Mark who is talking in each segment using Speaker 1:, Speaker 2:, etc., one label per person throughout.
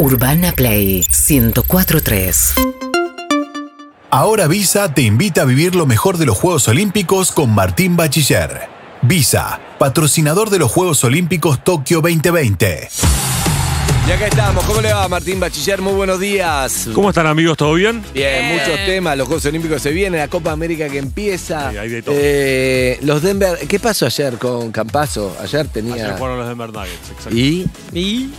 Speaker 1: Urbana Play 1043.
Speaker 2: Ahora Visa te invita a vivir lo mejor de los Juegos Olímpicos con Martín Bachiller. Visa, patrocinador de los Juegos Olímpicos Tokio 2020.
Speaker 3: Y acá estamos. ¿Cómo le va, Martín Bachiller? Muy buenos días.
Speaker 4: ¿Cómo están amigos? ¿Todo bien?
Speaker 3: Bien, muchos temas. Los Juegos Olímpicos se vienen, la Copa América que empieza.
Speaker 4: Sí, hay de todo.
Speaker 3: Eh, los Denver. ¿Qué pasó ayer con Campazo? Ayer tenía.
Speaker 4: Ayer fueron los Denver Nuggets, exacto.
Speaker 3: ¿Y?
Speaker 5: ¿Y?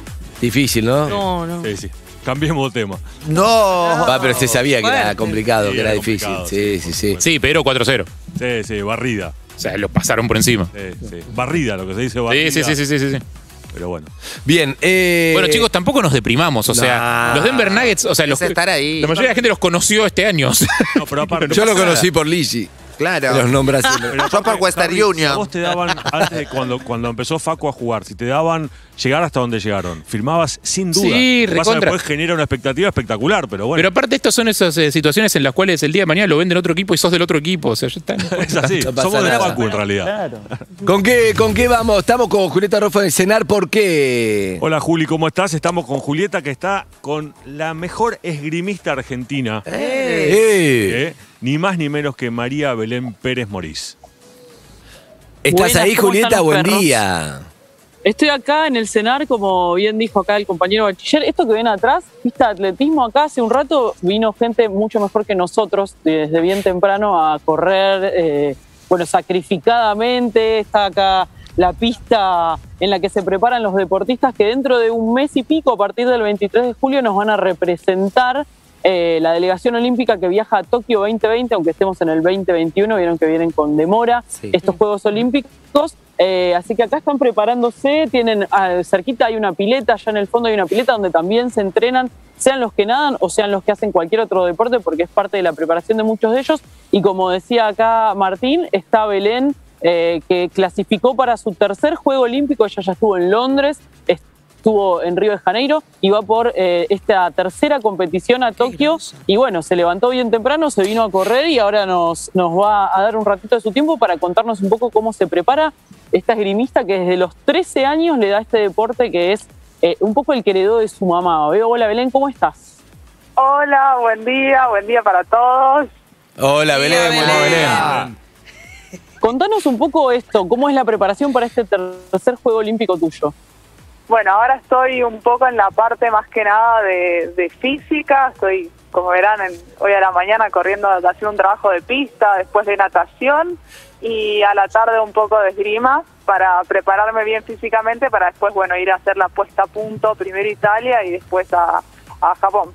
Speaker 3: Difícil, ¿no?
Speaker 5: No, no.
Speaker 4: Sí, sí. Cambiemos de tema.
Speaker 3: No. Va, pero se sabía que era
Speaker 5: Fuerte.
Speaker 3: complicado,
Speaker 4: Sí,
Speaker 3: que era
Speaker 4: era
Speaker 3: difícil.
Speaker 4: complicado,
Speaker 3: Sí, sí, sí.
Speaker 6: Sí, pero 4-0.
Speaker 4: Sí, sí, barrida.
Speaker 6: O sea, lo pasaron por encima.
Speaker 4: Sí, sí. Barrida, lo que se dice barrida.
Speaker 6: Sí, sí, sí, sí, sí, sí.
Speaker 4: Pero bueno.
Speaker 3: Bien. eh,
Speaker 6: Bueno, chicos, tampoco nos deprimamos. O sea,
Speaker 3: Nah.
Speaker 6: los Denver Nuggets, o sea, los,
Speaker 5: Es estar ahí.
Speaker 6: la mayoría de la gente los conoció este año. o sea.
Speaker 4: No, pero aparte.
Speaker 3: Yo lo conocí por Ligi.
Speaker 5: Claro.
Speaker 3: Los nombres así.
Speaker 4: Pero
Speaker 5: Yo por
Speaker 4: aparte,
Speaker 5: Western
Speaker 4: Harry,
Speaker 5: Union.
Speaker 4: a Vos te daban, antes de cuando, cuando empezó Facu a jugar, si te daban llegar hasta donde llegaron, firmabas sin duda.
Speaker 6: Sí,
Speaker 4: Lo que pasa es que
Speaker 6: recontra.
Speaker 4: después genera una expectativa espectacular, pero bueno.
Speaker 6: Pero aparte, estas son esas eh, situaciones en las cuales el día de mañana lo venden otro equipo y sos del otro equipo. O sea, ya está.
Speaker 4: es así.
Speaker 3: Pasa
Speaker 4: Somos de
Speaker 3: nada.
Speaker 4: Facu en realidad.
Speaker 3: ¿Con qué, ¿Con qué vamos? Estamos con Julieta Rofa de Cenar. ¿Por qué?
Speaker 4: Hola Juli, ¿cómo estás? Estamos con Julieta que está con la mejor esgrimista argentina.
Speaker 3: Eh,
Speaker 4: ¿eh? Ni más ni menos que María Belén Pérez Morís.
Speaker 3: ¿Estás
Speaker 7: Buenas,
Speaker 3: ahí,
Speaker 7: ¿cómo
Speaker 3: Julieta? Buen
Speaker 7: perros?
Speaker 3: día.
Speaker 7: Estoy acá en el cenar, como bien dijo acá el compañero bachiller. Esto que ven atrás, pista de atletismo, acá hace un rato vino gente mucho mejor que nosotros desde bien temprano a correr, eh, bueno, sacrificadamente. Está acá la pista en la que se preparan los deportistas que dentro de un mes y pico, a partir del 23 de julio, nos van a representar eh, la delegación olímpica que viaja a Tokio 2020, aunque estemos en el 2021, vieron que vienen con demora
Speaker 3: Sí.
Speaker 7: estos Juegos Olímpicos. Eh, así que acá están preparándose, tienen ah, cerquita hay una pileta, allá en el fondo hay una pileta donde también se entrenan, sean los que nadan o sean los que hacen cualquier otro deporte, porque es parte de la preparación de muchos de ellos. Y como decía acá Martín, está Belén, eh, que clasificó para su tercer Juego Olímpico, ella ya estuvo en Londres, estuvo en Río de Janeiro y va por eh, esta tercera competición a Tokio. Y bueno, se levantó bien temprano, se vino a correr y ahora nos, nos va a dar un ratito de su tiempo para contarnos un poco cómo se prepara esta esgrimista que desde los 13 años le da este deporte que es eh, un poco el que heredó de su mamá. Veo, hola Belén, ¿cómo estás?
Speaker 8: Hola, buen día, buen día para todos.
Speaker 3: Hola, Belén.
Speaker 5: Belén.
Speaker 3: Hola, Belén.
Speaker 7: Contanos un poco esto, cómo es la preparación para este tercer Juego Olímpico tuyo.
Speaker 8: Bueno, ahora estoy un poco en la parte más que nada de, física. Estoy, como verán, en- hoy a la mañana corriendo, haciendo un trabajo de pista, después de natación y a la tarde un poco de esgrima para prepararme bien físicamente para después, bueno, ir a hacer la puesta a punto, primero Italia y después a, a Japón.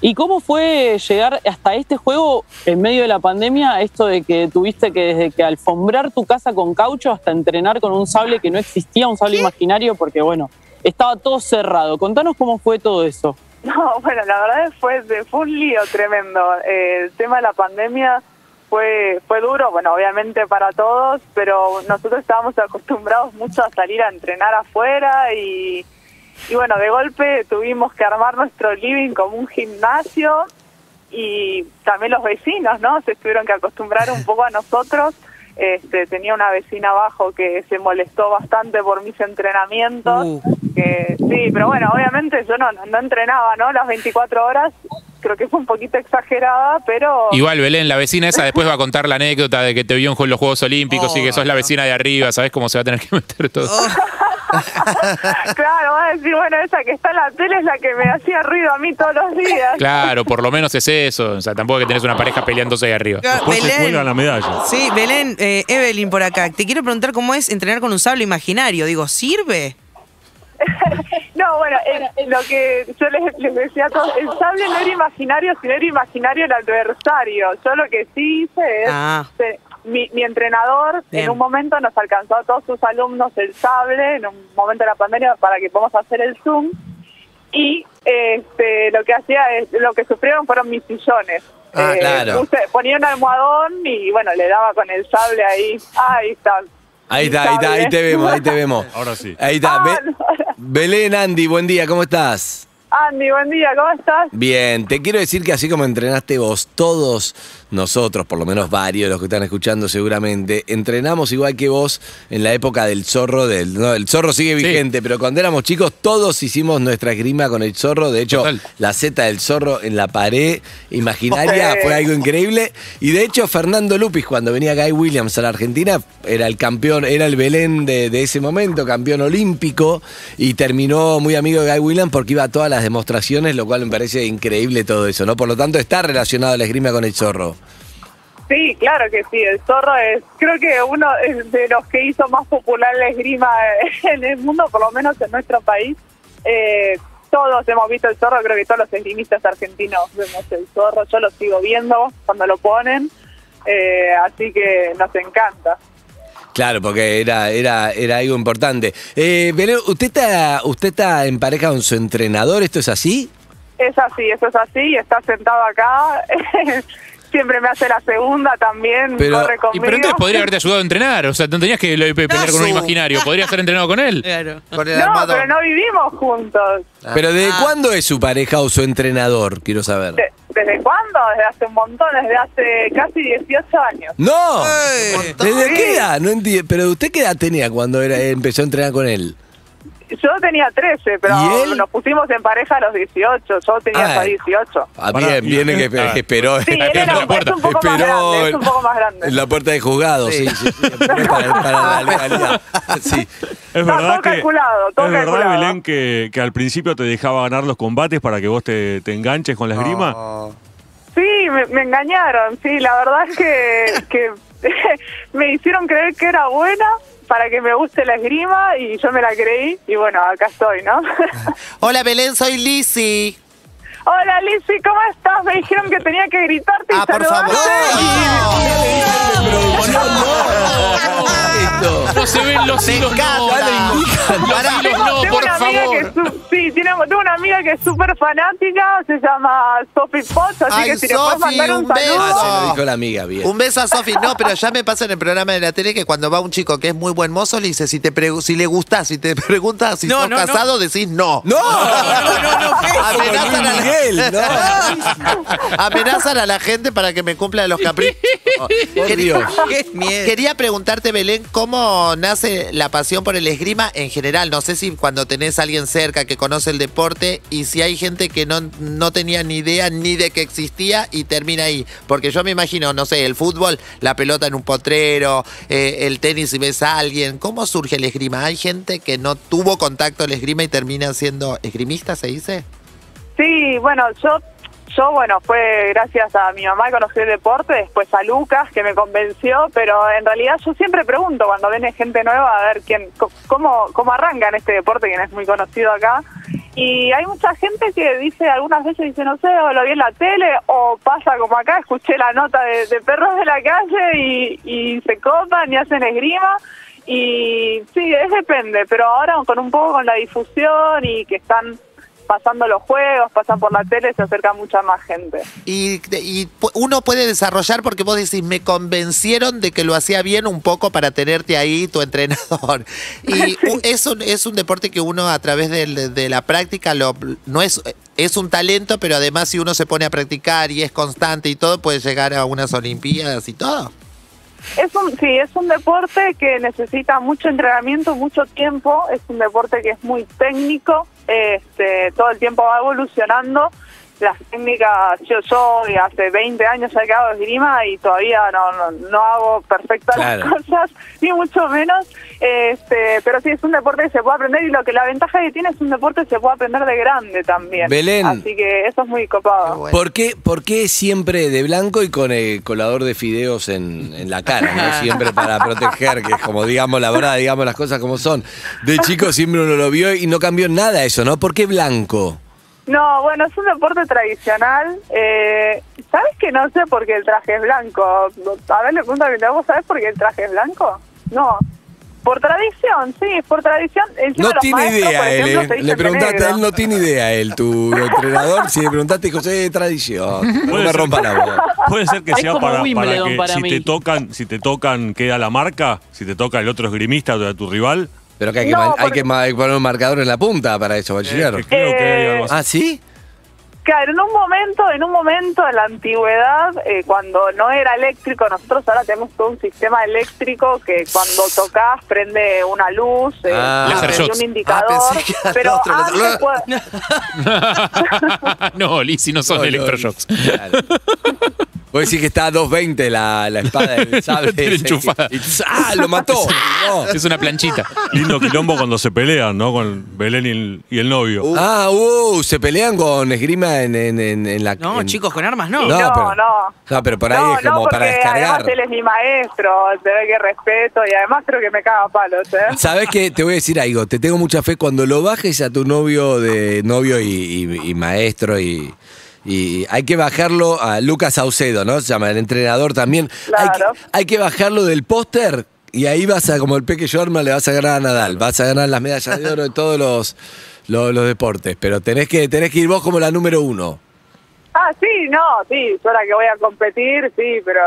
Speaker 7: ¿Y cómo fue llegar hasta este juego en medio de la pandemia? Esto de que tuviste que desde que alfombrar tu casa con caucho hasta entrenar con un sable que no existía, un sable imaginario, porque bueno, estaba todo cerrado. Contanos cómo fue todo eso.
Speaker 8: No, bueno, la verdad fue, fue un lío tremendo. Eh, el tema de la pandemia fue, fue duro, bueno, obviamente para todos, pero nosotros estábamos acostumbrados mucho a salir a entrenar afuera y, y bueno, de golpe tuvimos que armar nuestro living como un gimnasio y también los vecinos, ¿no? Se tuvieron que acostumbrar un poco a nosotros. Este, tenía una vecina abajo que se molestó bastante por mis entrenamientos.
Speaker 5: Uh.
Speaker 8: Que, sí, pero bueno, obviamente yo no, no entrenaba, ¿no? Las 24 horas. Creo que fue un poquito exagerada, pero...
Speaker 6: Igual, Belén, la vecina esa después va a contar la anécdota de que te vio en los Juegos Olímpicos y que sos la vecina de arriba. ¿Sabés cómo se va a tener que meter todo?
Speaker 8: claro, va a decir, bueno, esa que está en la tele es la que me hacía ruido a mí todos los días.
Speaker 6: Claro, por lo menos es eso. O sea, tampoco es que tenés una pareja peleándose ahí arriba.
Speaker 4: Después se cuelgan la medalla.
Speaker 5: Sí, Belén, eh, Evelyn por acá. Te quiero preguntar cómo es entrenar con un sable imaginario. Digo, ¿sirve?
Speaker 8: No, bueno, el- lo que yo les, les decía a todos, el sable no era imaginario, sino era imaginario el adversario. Yo lo que sí hice es,
Speaker 5: Ah.
Speaker 8: se- mi, mi entrenador
Speaker 5: Bien.
Speaker 8: en un momento nos alcanzó a todos sus alumnos el sable, en un momento de la pandemia, para que podamos hacer el Zoom. Y este, lo que hacía es, lo que sufrieron fueron mis sillones.
Speaker 3: Ah, claro.
Speaker 8: puse- ponía un almohadón y bueno, le daba con el sable ahí. Ahí está.
Speaker 3: Ahí está, ahí está, ahí te vemos, ahí te vemos.
Speaker 4: Ahora sí.
Speaker 3: Ahí está.
Speaker 8: Ah,
Speaker 3: Be-
Speaker 8: no.
Speaker 3: Belén, Andy, buen día, ¿cómo estás?
Speaker 8: Andy, buen día, ¿cómo estás?
Speaker 3: Bien, te quiero decir que así como entrenaste vos, todos nosotros, por lo menos varios de los que están escuchando seguramente, entrenamos igual que vos en la época del zorro, del, no, el zorro sigue vigente, pero cuando éramos chicos todos hicimos nuestra esgrima con el zorro, de hecho
Speaker 6: Total.
Speaker 3: la Z del zorro en la pared imaginaria fue algo increíble, y de hecho Fernando Lupis cuando venía Guy Williams a la Argentina era el campeón, era el Belén de, de ese momento, campeón olímpico, y terminó muy amigo de Guy Williams porque iba a todas las demostraciones, lo cual me parece increíble todo eso, ¿no? Por lo tanto está relacionado la esgrima con el zorro.
Speaker 8: Sí, claro que sí, el zorro es, creo que uno de los que hizo más popular la esgrima en el mundo, por lo menos en nuestro país. Eh, todos hemos visto el zorro, creo que todos los esgrimistas argentinos vemos el zorro, yo lo sigo viendo cuando lo ponen, eh, así que nos encanta.
Speaker 3: Claro, porque era, era, era algo importante. Eh, Belén, ¿usted está, ¿usted está en pareja con su entrenador? ¿Esto es así?
Speaker 8: Es así, eso es así, está sentado acá, siempre me hace la segunda también,
Speaker 3: Pero-
Speaker 8: corre
Speaker 6: Y
Speaker 8: conmigo.
Speaker 6: pero entonces podría haberte ayudado a entrenar. O sea, no tenías que le- pelear con un imaginario. Podrías haber entrenado con él.
Speaker 5: Claro.
Speaker 9: Con el
Speaker 8: No,
Speaker 9: armador.
Speaker 8: pero no vivimos juntos.
Speaker 3: ¿Pero desde
Speaker 9: Ah.
Speaker 3: cuándo es su pareja o su entrenador? Quiero saber.
Speaker 8: De- ¿Desde cuándo? Desde hace un montón, desde hace casi 18 años.
Speaker 3: ¡No!
Speaker 9: ¡Ey!
Speaker 3: ¿Desde qué edad? No entiendo. ¿Pero usted qué edad tenía cuando era, empezó a entrenar con él?
Speaker 8: Yo tenía 13, pero nos pusimos en pareja a los 18. Yo tenía
Speaker 3: Ah,
Speaker 8: hasta 18.
Speaker 3: Ah, bien, viene que,
Speaker 4: ah.
Speaker 3: que esperó.
Speaker 8: Sí, él
Speaker 6: en
Speaker 8: era
Speaker 6: la puerta.
Speaker 8: es un poco más
Speaker 3: Esperó
Speaker 8: grande, es un poco más grande.
Speaker 3: en la puerta de juzgado, sí,
Speaker 9: Sí.
Speaker 3: sí, sí, para, para la legalidad. Sí.
Speaker 4: Es
Speaker 8: No,
Speaker 4: verdad
Speaker 8: todo
Speaker 4: que,
Speaker 8: calculado, todo
Speaker 4: es verdad,
Speaker 8: calculado.
Speaker 4: Belén, que, que al principio te dejaba ganar los combates para que vos te, te enganches con la esgrima.
Speaker 9: No.
Speaker 8: Sí, me, me engañaron, sí, la verdad es que, que me hicieron creer que era buena para que me guste la esgrima y yo me la creí y bueno, acá estoy, ¿no?
Speaker 9: Hola Belén, soy Lizzy.
Speaker 8: Hola Lizzy, ¿cómo estás? Me dijeron que tenía que gritarte y
Speaker 9: Ah, por
Speaker 8: saludarte.
Speaker 3: Esto.
Speaker 6: No se ven los hilos, no. Los hilos no, por favor.
Speaker 8: sí, tengo, tengo una amiga que es súper fanática, se llama Sophie Potts, así
Speaker 9: Ay,
Speaker 8: que si le puedes
Speaker 9: Sofi,
Speaker 8: mandar un,
Speaker 9: un beso.
Speaker 8: saludo.
Speaker 3: Ah, se lo dijo la amiga, bien.
Speaker 9: Un beso a Sofi. No, pero ya me pasa en el programa de la tele que cuando va un chico que es muy buen mozo, le dice, si te pregu- si le gustás, si te preguntas si
Speaker 5: No,
Speaker 9: sos
Speaker 5: no, no.
Speaker 9: casado, decís no.
Speaker 3: ¡No!
Speaker 5: No, no, no, ¿qué?
Speaker 9: Amenazan a, la,
Speaker 3: Miguel, no.
Speaker 9: amenazan a la gente para que me cumplan los caprichos.
Speaker 3: Por
Speaker 9: Quería-
Speaker 3: Dios.
Speaker 5: Qué miedo.
Speaker 9: Quería preguntarte, Belén, ¿cómo nace la pasión por el esgrima en general? No sé si cuando tenés a alguien cerca que conoce el deporte y si hay gente que no, no tenía ni idea ni de que existía y termina ahí. Porque yo me imagino, no sé, el fútbol, la pelota en un potrero, eh, el tenis si ves a alguien. ¿Cómo surge el esgrima? ¿Hay gente que no tuvo contacto al esgrima y termina siendo esgrimista, se dice?
Speaker 8: Sí, bueno, yo, yo, bueno, fue gracias a mi mamá que conocí el deporte, después a Lucas que me convenció, pero en realidad yo siempre pregunto cuando viene gente nueva a ver quién, cómo, cómo arranca en este deporte que no es muy conocido acá. Y hay mucha gente que dice, algunas veces dice, no sé, o lo vi en la tele, o pasa como acá, escuché la nota de, de perros de la calle y, y se copan y hacen esgrima. Y sí, es depende, pero ahora con un poco con la difusión y que están pasando los juegos, pasan por la tele, se acerca mucha más gente.
Speaker 9: Y, y uno puede desarrollar porque vos decís, me convencieron de que lo hacía bien un poco para tenerte ahí, tu entrenador. Y u- es, un, es un deporte que uno a través de, la práctica lo, no es, es un talento, pero además si uno se pone a practicar y es constante y todo, puede llegar a unas Olimpiadas y todo.
Speaker 8: Es un, sí, es un deporte que necesita mucho entrenamiento, mucho tiempo, es un deporte que es muy técnico, este, todo el tiempo va evolucionando. Las técnicas, yo, yo hace 20 años ya que hago esgrima y todavía no, no, no hago perfectas
Speaker 3: Claro.
Speaker 8: las cosas, ni mucho menos. Este, pero sí, es un deporte que se puede aprender y lo que la ventaja que tiene es un deporte que se puede aprender de grande también.
Speaker 3: Belén.
Speaker 8: Así que eso es muy copado.
Speaker 9: Qué bueno.
Speaker 3: ¿Por qué, por qué siempre de blanco y con el colador de fideos en, en la cara? ¿no? Siempre para proteger, que es como digamos la verdad, digamos las cosas como son. De chico siempre uno lo vio y no cambió nada eso, ¿no? ¿Por qué blanco?
Speaker 8: No, bueno, es un deporte tradicional. Eh, ¿Sabes que no sé por qué el traje es blanco? A ver, le pregunto a mi ¿vos sabés por qué el traje es blanco? No. Por tradición, sí, por tradición. Encima
Speaker 3: No tiene
Speaker 8: maestros,
Speaker 3: idea él, ¿eh? Le preguntaste,
Speaker 8: negro.
Speaker 3: él no tiene idea, él, tu entrenador. Si le preguntaste, dijo, sí, es tradición. No
Speaker 4: Puede
Speaker 3: me
Speaker 4: ser.
Speaker 3: rompa la voz.
Speaker 4: Puede ser que
Speaker 7: Es
Speaker 4: sea para, que
Speaker 7: para
Speaker 4: si
Speaker 7: mí.
Speaker 4: te tocan, si te tocan queda la marca, si te toca el otro esgrimista o tu rival.
Speaker 3: Pero que hay que,
Speaker 8: No,
Speaker 3: hay que poner un marcador en la punta para eso, bachiller.
Speaker 4: Eh, creo que hay algo así.
Speaker 3: ah, ¿sí?
Speaker 8: Claro, en un momento, en un momento en la antigüedad, eh, cuando no era eléctrico, nosotros ahora tenemos todo un sistema eléctrico que cuando tocas prende una luz, eh,
Speaker 3: Ah.
Speaker 8: Prende
Speaker 6: shots.
Speaker 8: un indicador,
Speaker 9: Ah, pensé que era
Speaker 8: pero
Speaker 9: otro, el otro.
Speaker 8: antes puede-
Speaker 6: no, Lizzy, no son
Speaker 3: No, no,
Speaker 6: electroshocks.
Speaker 3: Claro. Vos decís que está a 2.20 la, la espada del sable.
Speaker 6: Tiene
Speaker 3: ese.
Speaker 6: enchufada.
Speaker 3: Y- ¡Ah, lo mató! No.
Speaker 6: Es una planchita.
Speaker 4: Lindo quilombo cuando se pelean, ¿no? Con Belén y el, y el novio.
Speaker 3: Ah, uh, se pelean con esgrima en, en, en, en la.
Speaker 5: No,
Speaker 3: en-
Speaker 5: chicos, con armas no.
Speaker 3: No,
Speaker 8: no,
Speaker 3: pero-
Speaker 8: no.
Speaker 3: No, pero por ahí
Speaker 8: no,
Speaker 3: es como
Speaker 8: no, porque
Speaker 3: para descargar.
Speaker 8: además él es mi maestro, se ve que respeto y además creo que me caga a palos, ¿eh?
Speaker 3: ¿Sabes qué? Te voy a decir algo. Te tengo mucha fe. Cuando lo bajes a tu novio de novio y, y- y maestro y, y hay que bajarlo a Lucas Saucedo, ¿no? Se llama el entrenador también. Hay,
Speaker 8: Claro.
Speaker 3: que, hay que bajarlo del póster y ahí vas a, como el Peque Jorma, le vas a ganar a Nadal. Vas a ganar las medallas de oro de todos los, los, los deportes. Pero tenés que, tenés que ir vos como la número uno.
Speaker 8: Ah, sí, no, sí, yo ahora que voy a competir, sí, pero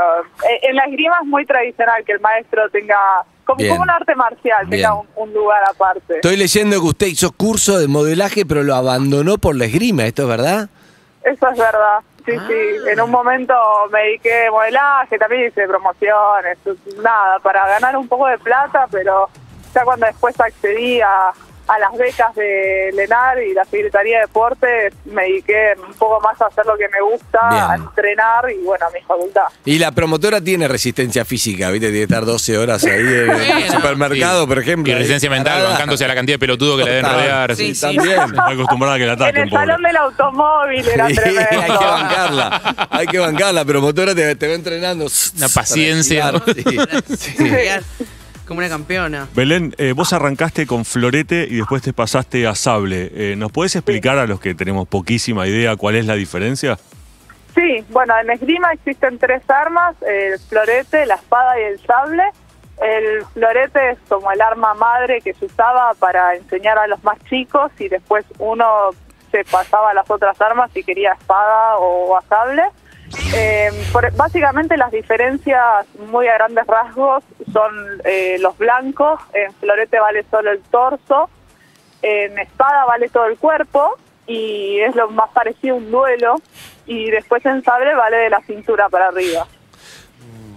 Speaker 8: eh, en la esgrima es muy tradicional que el maestro tenga, como, como un arte marcial,
Speaker 3: Bien.
Speaker 8: tenga un, un lugar aparte.
Speaker 3: Estoy leyendo que usted hizo curso de modelaje, pero lo abandonó por la esgrima. ¿Esto es verdad?
Speaker 8: Eso es verdad, sí, sí. En un momento me dediqué a modelaje, también hice promociones, nada, para ganar un poco de plata, pero ya cuando después accedí a, a las becas de Lenar y la Secretaría de Deportes, me dediqué un poco más a hacer lo que me gusta,
Speaker 3: Bien.
Speaker 8: a entrenar y bueno, a mi facultad.
Speaker 3: Y la promotora tiene resistencia física, ¿viste? Tiene que estar 12 horas ahí en el supermercado,
Speaker 6: Sí.
Speaker 3: por ejemplo.
Speaker 6: Y resistencia
Speaker 3: ahí
Speaker 6: mental,
Speaker 3: parada.
Speaker 6: bancándose a la cantidad de pelotudos que le deben rodear.
Speaker 5: Sí,
Speaker 6: sí.
Speaker 5: sí.
Speaker 3: También.
Speaker 4: Está acostumbrada a que la
Speaker 8: En
Speaker 4: ataquen,
Speaker 8: el
Speaker 4: pobre.
Speaker 8: salón del automóvil era
Speaker 3: Sí,
Speaker 8: tremendo.
Speaker 3: hay que bancarla. Hay que bancarla. La promotora te, te va entrenando.
Speaker 6: Una paciencia.
Speaker 3: Sí. Sí.
Speaker 5: Como una campeona.
Speaker 4: Belén, eh, vos arrancaste con florete y después te pasaste a sable. Eh, ¿Nos podés explicar a los que tenemos poquísima idea cuál es la diferencia?
Speaker 8: Sí, bueno, en esgrima existen tres armas, el florete, la espada y el sable. El florete es como el arma madre que se usaba para enseñar a los más chicos y después uno se pasaba a las otras armas si quería espada o a sable. Eh, por- básicamente las diferencias muy a grandes rasgos son eh, los blancos, en florete vale solo el torso, en espada vale todo el cuerpo y es lo más parecido a un duelo y después en sable vale de la cintura para arriba.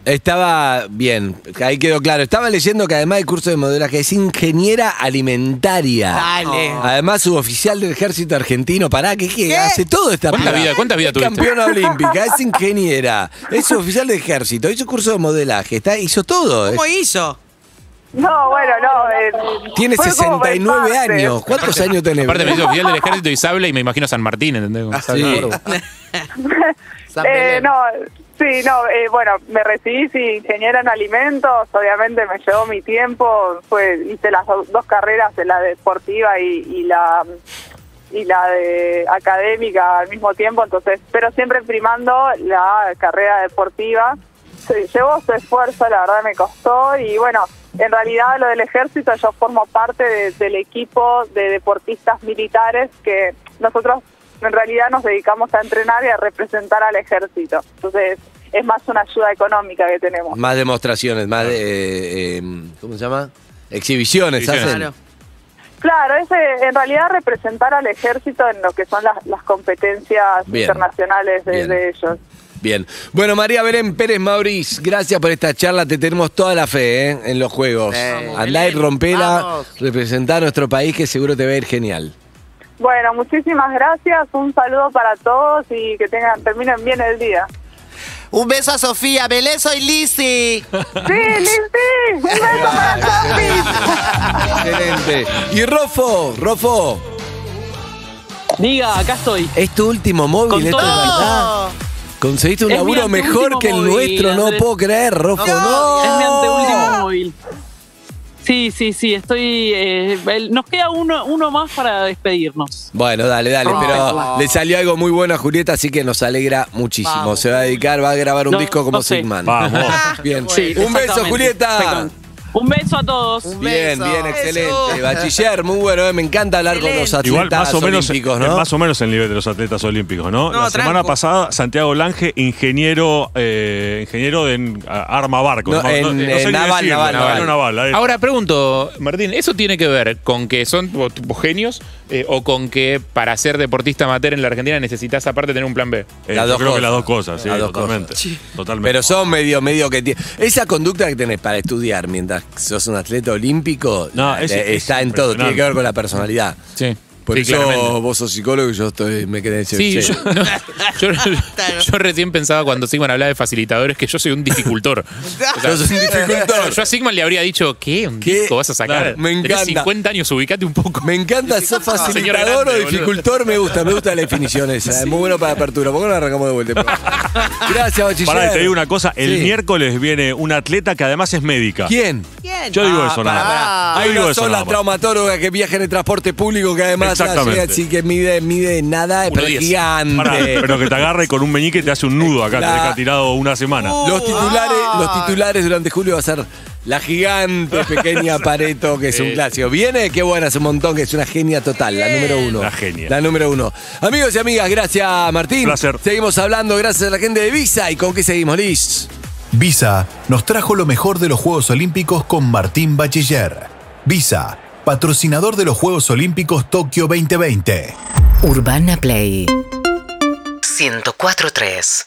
Speaker 3: Estaba bien, ahí quedó claro. Estaba leyendo que además del curso de modelaje es ingeniera alimentaria.
Speaker 5: Dale.
Speaker 3: Además, suboficial del ejército argentino. Pará, ¿qué, qué? Hace todo esta
Speaker 6: ¿Cuánta
Speaker 3: piba.
Speaker 6: vida- cuánta vida
Speaker 3: Es
Speaker 6: tuviste?
Speaker 3: campeona olímpica, es ingeniera, es suboficial del ejército, hizo curso de modelaje, está, hizo todo.
Speaker 5: ¿Cómo hizo?
Speaker 8: No, bueno, no. eh,
Speaker 3: tiene
Speaker 8: fue como
Speaker 3: 69
Speaker 8: por partes.
Speaker 3: años. ¿Cuántos años tenés?
Speaker 6: Aparte me hizo oficial del ejército y sable y me imagino San Martín, ¿entendés?
Speaker 3: Sí.
Speaker 9: San
Speaker 8: Eh, no, sí, no, eh, bueno, me recibí sí, ingeniera en alimentos, obviamente me llevó mi tiempo, fue hice las do- dos carreras, la deportiva y, la y la de académica al mismo tiempo, entonces, pero siempre primando la carrera deportiva. Se llevó su esfuerzo, la verdad me costó y bueno, en realidad lo del ejército yo formo parte de- del equipo de deportistas militares que nosotros en realidad nos dedicamos a entrenar y a representar al ejército. Entonces es más una ayuda económica que tenemos.
Speaker 3: Más demostraciones, más de, eh, eh, ¿cómo se llama? Exhibiciones,
Speaker 6: Exhibiciones.
Speaker 3: hacen.
Speaker 5: Claro.
Speaker 8: Claro, es eh, en realidad representar al ejército en lo que son las, las competencias
Speaker 3: Bien.
Speaker 8: internacionales de,
Speaker 3: Bien.
Speaker 8: de ellos.
Speaker 3: Bien. Bueno, María Belén Pérez Mauriz, gracias por esta charla. Te tenemos toda la fe ¿eh? en los juegos. Andá y rompela,
Speaker 9: Vamos.
Speaker 3: representá a nuestro país que seguro te va a ir genial.
Speaker 8: Bueno, muchísimas gracias, un saludo para todos y que tengan terminen bien el día.
Speaker 9: Un beso a Sofía. Belén, soy Lizzy.
Speaker 8: Sí, Lizzy, un beso para.
Speaker 3: Excelente. Y Rofo, Rofo,
Speaker 7: Diga, acá estoy.
Speaker 3: ¿es tu último móvil?
Speaker 7: Con
Speaker 3: ¿Esto es
Speaker 7: todo.
Speaker 3: verdad? Conseguiste un
Speaker 7: Es
Speaker 3: laburo mejor que el
Speaker 7: móvil,
Speaker 3: nuestro, no puedo creer, Rofo, no.
Speaker 7: Es mi anteúltimo móvil. Sí, sí, sí, estoy. eh, el- nos queda uno, uno más para despedirnos.
Speaker 3: Bueno, dale, dale, pero le salió algo muy bueno a Julieta, así que nos alegra muchísimo.
Speaker 5: Vamos.
Speaker 3: Se va a dedicar, va a grabar un
Speaker 7: No,
Speaker 3: disco como
Speaker 7: no sé.
Speaker 3: Sigman.
Speaker 4: Vamos.
Speaker 3: Bien.
Speaker 7: Sí,
Speaker 3: un beso, Julieta.
Speaker 7: Un beso a todos.
Speaker 9: Un
Speaker 3: Bien,
Speaker 9: beso.
Speaker 3: bien, excelente. Bachiller, muy bueno, eh, me encanta hablar con los atletas
Speaker 4: Igual más o menos,
Speaker 3: olímpicos,
Speaker 4: eh,
Speaker 3: ¿no?
Speaker 4: más o menos el nivel de los atletas olímpicos, ¿no?
Speaker 5: No,
Speaker 4: la semana pasada, Santiago Lange, ingeniero, eh, ingeniero de en- arma barco.
Speaker 3: No, en- en
Speaker 4: ni
Speaker 3: naval, naval, naval.
Speaker 6: Ahora pregunto, Martín, ¿eso tiene que ver con que son tipo, tipo genios eh, o con que para ser deportista amateur en la Argentina necesitas aparte tener un plan B?
Speaker 4: Eh,
Speaker 3: Las
Speaker 4: yo
Speaker 3: dos
Speaker 4: creo que las dos cosas, sí,
Speaker 3: Las dos
Speaker 4: totalmente. totalmente.
Speaker 3: Pero son medio, medio que tiene. Esa conducta que tenés para estudiar mientras sos un atleta olímpico
Speaker 4: No,
Speaker 3: eh,
Speaker 4: es- es
Speaker 3: está en todo, tiene que ver con la personalidad.
Speaker 6: Sí.
Speaker 3: Por
Speaker 6: Sí,
Speaker 3: eso
Speaker 6: claramente.
Speaker 3: vos sos psicólogo y yo estoy, me quedé en
Speaker 6: Sí, yo, no, yo- yo recién pensaba cuando Sigman hablaba de facilitadores que yo soy un dificultor. O sea,
Speaker 3: Yo soy un dificultor.
Speaker 6: Yo a Sigman le habría dicho, ¿qué? ¿Un
Speaker 3: ¿Qué?
Speaker 6: disco vas a sacar?
Speaker 3: Me
Speaker 6: Tenés
Speaker 3: encanta.
Speaker 6: 50 años, ubicate un poco.
Speaker 3: Me encanta, sos facilitador
Speaker 6: grande,
Speaker 3: o
Speaker 6: boludo.
Speaker 3: dificultor, me gusta, me gusta la definición esa. Es muy bueno para apertura. ¿Por qué no arrancamos de vuelta? Gracias, bachiller.
Speaker 4: Pará, te digo una cosa. El
Speaker 3: Sí.
Speaker 4: miércoles viene una atleta que además es médica.
Speaker 3: ¿Quién?
Speaker 5: Bien.
Speaker 4: Yo digo
Speaker 3: Ah,
Speaker 4: eso nada. Yo
Speaker 3: Hay
Speaker 4: digo
Speaker 3: una
Speaker 4: eso
Speaker 3: sola
Speaker 4: nada más.
Speaker 3: traumatóloga que viaja en el transporte público que además
Speaker 4: Exactamente.
Speaker 3: así que mide, mide nada, pero es
Speaker 6: 1.10.
Speaker 3: gigante.
Speaker 4: Pará, pero que te agarre con un meñique y te hace un nudo acá,
Speaker 3: La-
Speaker 4: te deja tirado una semana.
Speaker 3: Los titulares, los titulares durante julio va a ser la gigante pequeña Pareto, que es un
Speaker 4: Eh.
Speaker 3: clásico. Viene, qué buena, es un montón, que es una genia total, la número uno.
Speaker 4: La genia.
Speaker 3: La número uno. Amigos y amigas, gracias Martín.
Speaker 4: Placer.
Speaker 3: Seguimos hablando, gracias a la gente de Visa. ¿Y con qué seguimos, Liz?
Speaker 2: Visa nos trajo lo mejor de los Juegos Olímpicos con Martín Bachiller. Visa, patrocinador de los Juegos Olímpicos Tokio 2020.
Speaker 1: Urbana Play 104.3